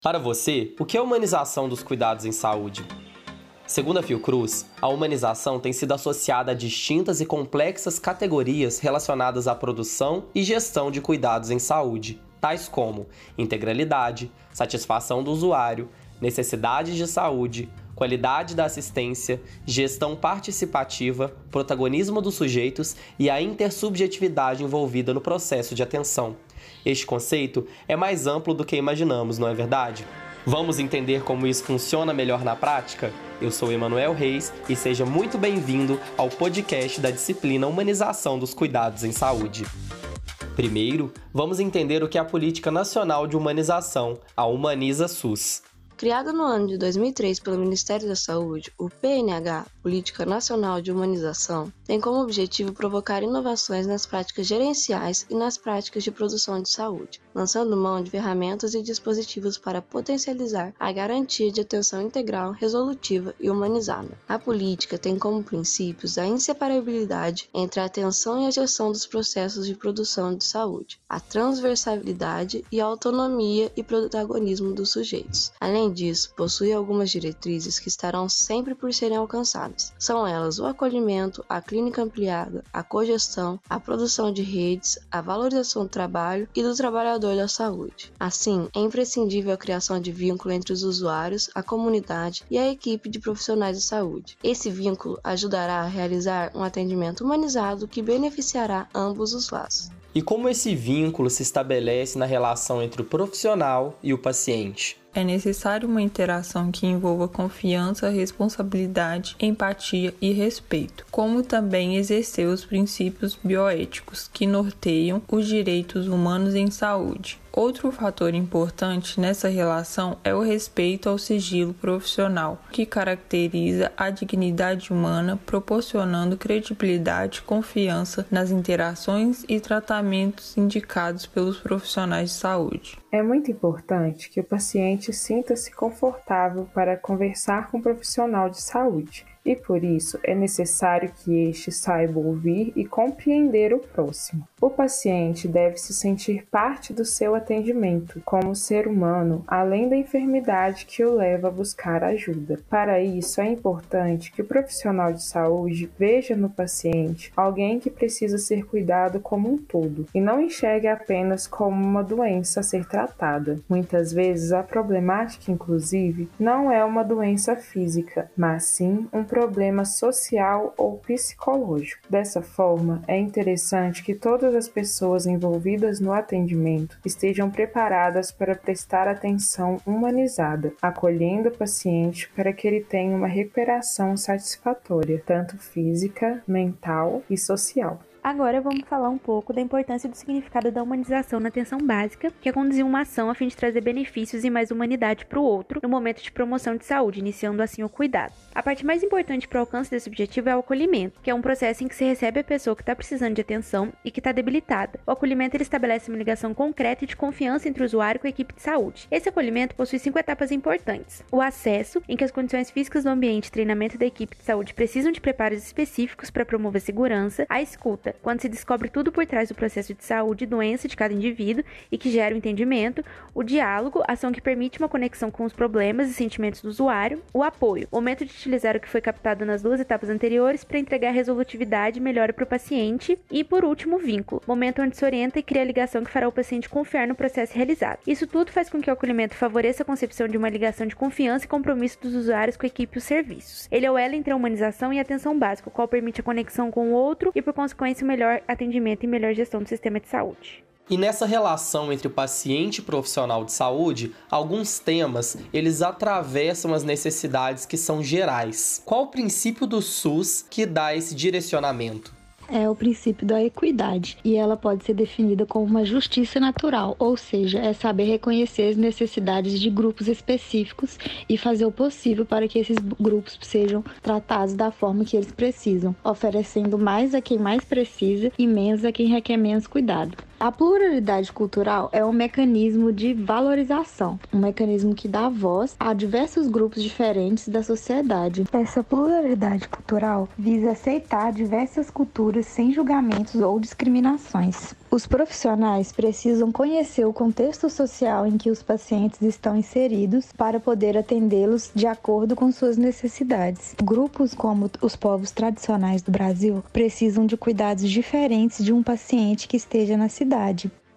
Para você, o que é a humanização dos cuidados em saúde? Segundo a Fiocruz, a humanização tem sido associada a distintas e complexas categorias relacionadas à produção e gestão de cuidados em saúde, tais como integralidade, satisfação do usuário, necessidades de saúde, qualidade da assistência, gestão participativa, protagonismo dos sujeitos e a intersubjetividade envolvida no processo de atenção. Este conceito é mais amplo do que imaginamos, não é verdade? Vamos entender como isso funciona melhor na prática? Eu sou Emanuel Reis e seja muito bem-vindo ao podcast da disciplina Humanização dos Cuidados em Saúde. Primeiro, vamos entender o que é a Política Nacional de Humanização, a Humaniza SUS. Criado no ano de 2003 pelo Ministério da Saúde, o PNH, Política Nacional de Humanização, tem como objetivo provocar inovações nas práticas gerenciais e nas práticas de produção de saúde, lançando mão de ferramentas e dispositivos para potencializar a garantia de atenção integral, resolutiva e humanizada. A política tem como princípios a inseparabilidade entre a atenção e a gestão dos processos de produção de saúde, a transversalidade e a autonomia e protagonismo dos sujeitos. Além Além disso, possui algumas diretrizes que estarão sempre por serem alcançadas. São elas o acolhimento, a clínica ampliada, a cogestão, a produção de redes, a valorização do trabalho e do trabalhador da saúde. Assim, é imprescindível a criação de vínculo entre os usuários, a comunidade e a equipe de profissionais de saúde. Esse vínculo ajudará a realizar um atendimento humanizado que beneficiará ambos os lados. E como esse vínculo se estabelece na relação entre o profissional e o paciente? É necessário uma interação que envolva confiança, responsabilidade, empatia e respeito, como também exercer os princípios bioéticos que norteiam os direitos humanos em saúde. Outro fator importante nessa relação é o respeito ao sigilo profissional, que caracteriza a dignidade humana, proporcionando credibilidade e confiança nas interações e tratamentos indicados pelos profissionais de saúde. É muito importante que o paciente sinta-se confortável para conversar com um profissional de saúde e por isso é necessário que este saiba ouvir e compreender o próximo. O paciente deve se sentir parte do seu atendimento como ser humano, além da enfermidade que o leva a buscar ajuda. Para isso, é importante que o profissional de saúde veja no paciente alguém que precisa ser cuidado como um todo e não enxergue apenas como uma doença a ser tratada. Muitas vezes, a problemática, inclusive, não é uma doença física, mas sim um problema social ou psicológico. Dessa forma, é interessante que todas as pessoas envolvidas no atendimento estejam preparadas para prestar atenção humanizada, acolhendo o paciente para que ele tenha uma recuperação satisfatória, tanto física, mental e social. Agora vamos falar um pouco da importância do significado da humanização na atenção básica, que é conduzir uma ação a fim de trazer benefícios e mais humanidade para o outro no momento de promoção de saúde, iniciando assim o cuidado. A parte mais importante para o alcance desse objetivo é o acolhimento, que é um processo em que se recebe a pessoa que está precisando de atenção e que está debilitada. O acolhimento ele estabelece uma ligação concreta e de confiança entre o usuário com a equipe de saúde. Esse acolhimento possui cinco etapas importantes: o acesso, em que as condições físicas do ambiente e treinamento da equipe de saúde precisam de preparos específicos para promover segurança, a escuta, quando se descobre tudo por trás do processo de saúde e doença de cada indivíduo e que gera o entendimento, o diálogo, ação que permite uma conexão com os problemas e sentimentos do usuário, o apoio, momento de utilizar o que foi captado nas duas etapas anteriores para entregar resolutividade e melhora para o paciente, e por último, o vínculo, momento onde se orienta e cria a ligação que fará o paciente confiar no processo realizado. Isso tudo faz com que o acolhimento favoreça a concepção de uma ligação de confiança e compromisso dos usuários com a equipe e os serviços. Ele é o elo entre a humanização e a atenção básica, o qual permite a conexão com o outro e, por consequência, melhor atendimento e melhor gestão do sistema de saúde. E nessa relação entre o paciente e o profissional de saúde, alguns temas, eles atravessam as necessidades que são gerais. Qual o princípio do SUS que dá esse direcionamento? É o princípio da equidade e ela pode ser definida como uma justiça natural, ou seja, é saber reconhecer as necessidades de grupos específicos e fazer o possível para que esses grupos sejam tratados da forma que eles precisam, oferecendo mais a quem mais precisa e menos a quem requer menos cuidado. A pluralidade cultural é um mecanismo de valorização, um mecanismo que dá voz a diversos grupos diferentes da sociedade. Essa pluralidade cultural visa aceitar diversas culturas sem julgamentos ou discriminações. Os profissionais precisam conhecer o contexto social em que os pacientes estão inseridos para poder atendê-los de acordo com suas necessidades. Grupos como os povos tradicionais do Brasil precisam de cuidados diferentes de um paciente que esteja na cidade.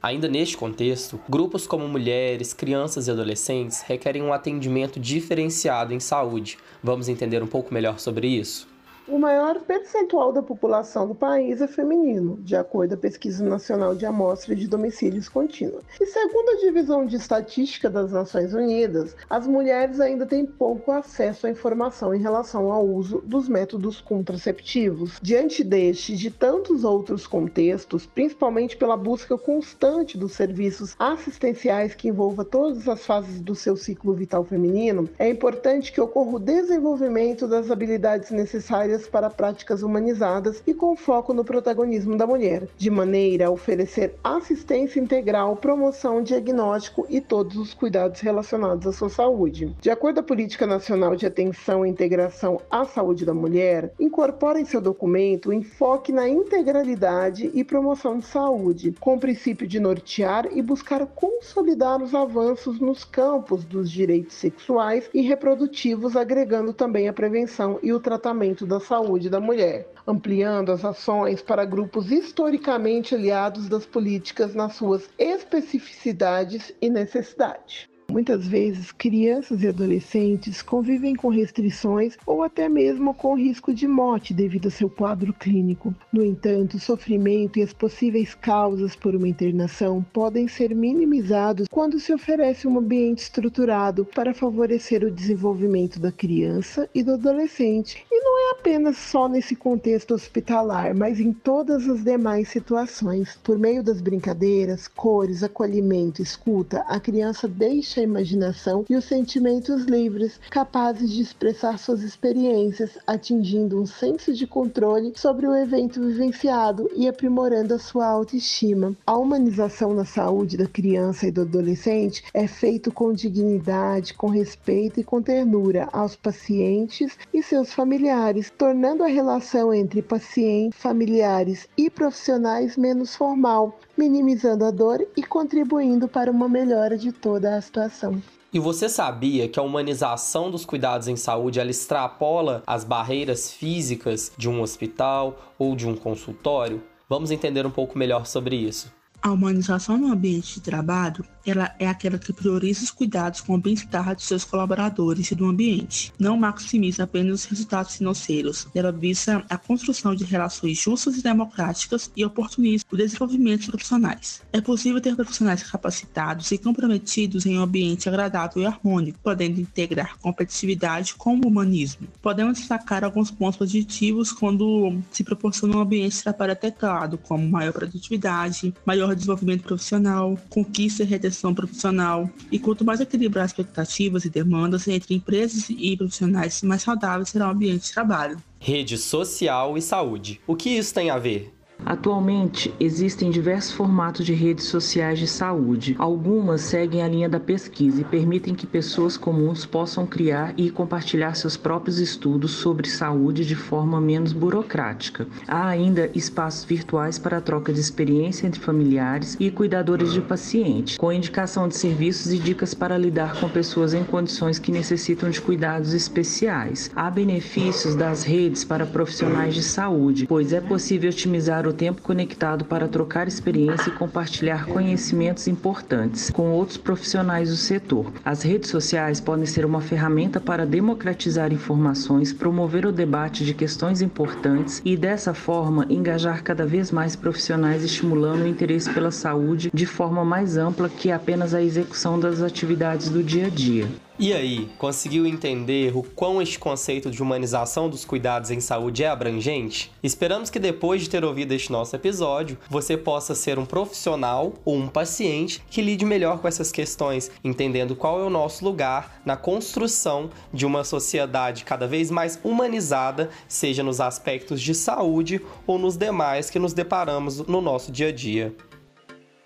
Ainda neste contexto, grupos como mulheres, crianças e adolescentes requerem um atendimento diferenciado em saúde. Vamos entender um pouco melhor sobre isso? O maior percentual da população do país é feminino, de acordo com a Pesquisa Nacional de Amostra de Domicílios Contínua. E segundo a Divisão de Estatística das Nações Unidas, as mulheres ainda têm pouco acesso à informação em relação ao uso dos métodos contraceptivos. Diante deste e de tantos outros contextos, principalmente pela busca constante dos serviços assistenciais que envolva todas as fases do seu ciclo vital feminino, é importante que ocorra o desenvolvimento das habilidades necessárias para práticas humanizadas e com foco no protagonismo da mulher, de maneira a oferecer assistência integral, promoção, diagnóstico e todos os cuidados relacionados à sua saúde. De acordo com a Política Nacional de Atenção e Integração à Saúde da Mulher, incorpora em seu documento o enfoque na integralidade e promoção de saúde, com o princípio de nortear e buscar consolidar os avanços nos campos dos direitos sexuais e reprodutivos, agregando também a prevenção e o tratamento da saúde da mulher, ampliando as ações para grupos historicamente aliados das políticas nas suas especificidades e necessidades. Muitas vezes, crianças e adolescentes convivem com restrições ou até mesmo com risco de morte devido ao seu quadro clínico. No entanto, o sofrimento e as possíveis causas por uma internação podem ser minimizados quando se oferece um ambiente estruturado para favorecer o desenvolvimento da criança e do adolescente. E não é apenas só nesse contexto hospitalar, mas em todas as demais situações. Por meio das brincadeiras, cores, acolhimento, escuta, a criança deixa a imaginação e os sentimentos livres, capazes de expressar suas experiências, atingindo um senso de controle sobre o evento vivenciado e aprimorando a sua autoestima. A humanização na saúde da criança e do adolescente é feito com dignidade, com respeito e com ternura aos pacientes e seus familiares, tornando a relação entre paciente, familiares e profissionais menos formal, minimizando a dor e contribuindo para uma melhora de toda a situação. E você sabia que a humanização dos cuidados em saúde ela extrapola as barreiras físicas de um hospital ou de um consultório? Vamos entender um pouco melhor sobre isso. A humanização no ambiente de trabalho ela é aquela que prioriza os cuidados com o bem-estar de seus colaboradores e do ambiente. Não maximiza apenas os resultados financeiros. Ela visa a construção de relações justas e democráticas e oportuniza o desenvolvimento de profissionais. É possível ter profissionais capacitados e comprometidos em um ambiente agradável e harmônico, podendo integrar competitividade com o humanismo. Podemos destacar alguns pontos positivos quando se proporciona um ambiente trabalho adequado, como maior produtividade, maior desenvolvimento profissional, conquista e retenção profissional. E quanto mais equilibrar expectativas e demandas entre empresas e profissionais, mais saudável será o ambiente de trabalho. Rede social e saúde. O que isso tem a ver? Atualmente, existem diversos formatos de redes sociais de saúde. Algumas seguem a linha da pesquisa e permitem que pessoas comuns possam criar e compartilhar seus próprios estudos sobre saúde de forma menos burocrática. Há ainda espaços virtuais para a troca de experiência entre familiares e cuidadores de paciente, com indicação de serviços e dicas para lidar com pessoas em condições que necessitam de cuidados especiais. Há benefícios das redes para profissionais de saúde, pois é possível otimizar o tempo conectado para trocar experiência e compartilhar conhecimentos importantes com outros profissionais do setor. As redes sociais podem ser uma ferramenta para democratizar informações, promover o debate de questões importantes e, dessa forma, engajar cada vez mais profissionais, estimulando o interesse pela saúde de forma mais ampla que apenas a execução das atividades do dia a dia. E aí, conseguiu entender o quão este conceito de humanização dos cuidados em saúde é abrangente? Esperamos que depois de ter ouvido este nosso episódio, você possa ser um profissional ou um paciente que lide melhor com essas questões, entendendo qual é o nosso lugar na construção de uma sociedade cada vez mais humanizada, seja nos aspectos de saúde ou nos demais que nos deparamos no nosso dia a dia.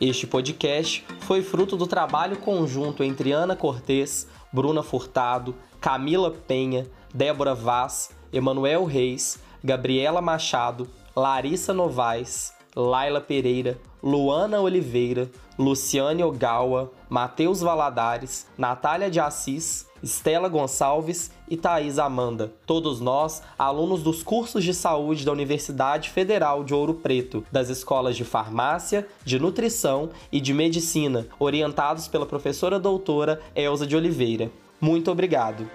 Este podcast foi fruto do trabalho conjunto entre Ana Cortez, Bruna Furtado, Camila Penha, Débora Vaz, Emanuel Reis, Gabriela Machado, Larissa Novaes, Laila Pereira, Luana Oliveira, Luciane Ogawa, Matheus Valadares, Natália de Assis, Estela Gonçalves e Thaís Amanda. Todos nós, alunos dos cursos de saúde da Universidade Federal de Ouro Preto, das escolas de farmácia, de nutrição e de medicina, orientados pela professora doutora Elza de Oliveira. Muito obrigado!